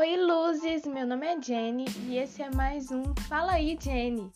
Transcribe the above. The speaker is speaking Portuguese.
Oi, luzes! Meu nome é Jenny e esse é mais um Fala aí, Jenny!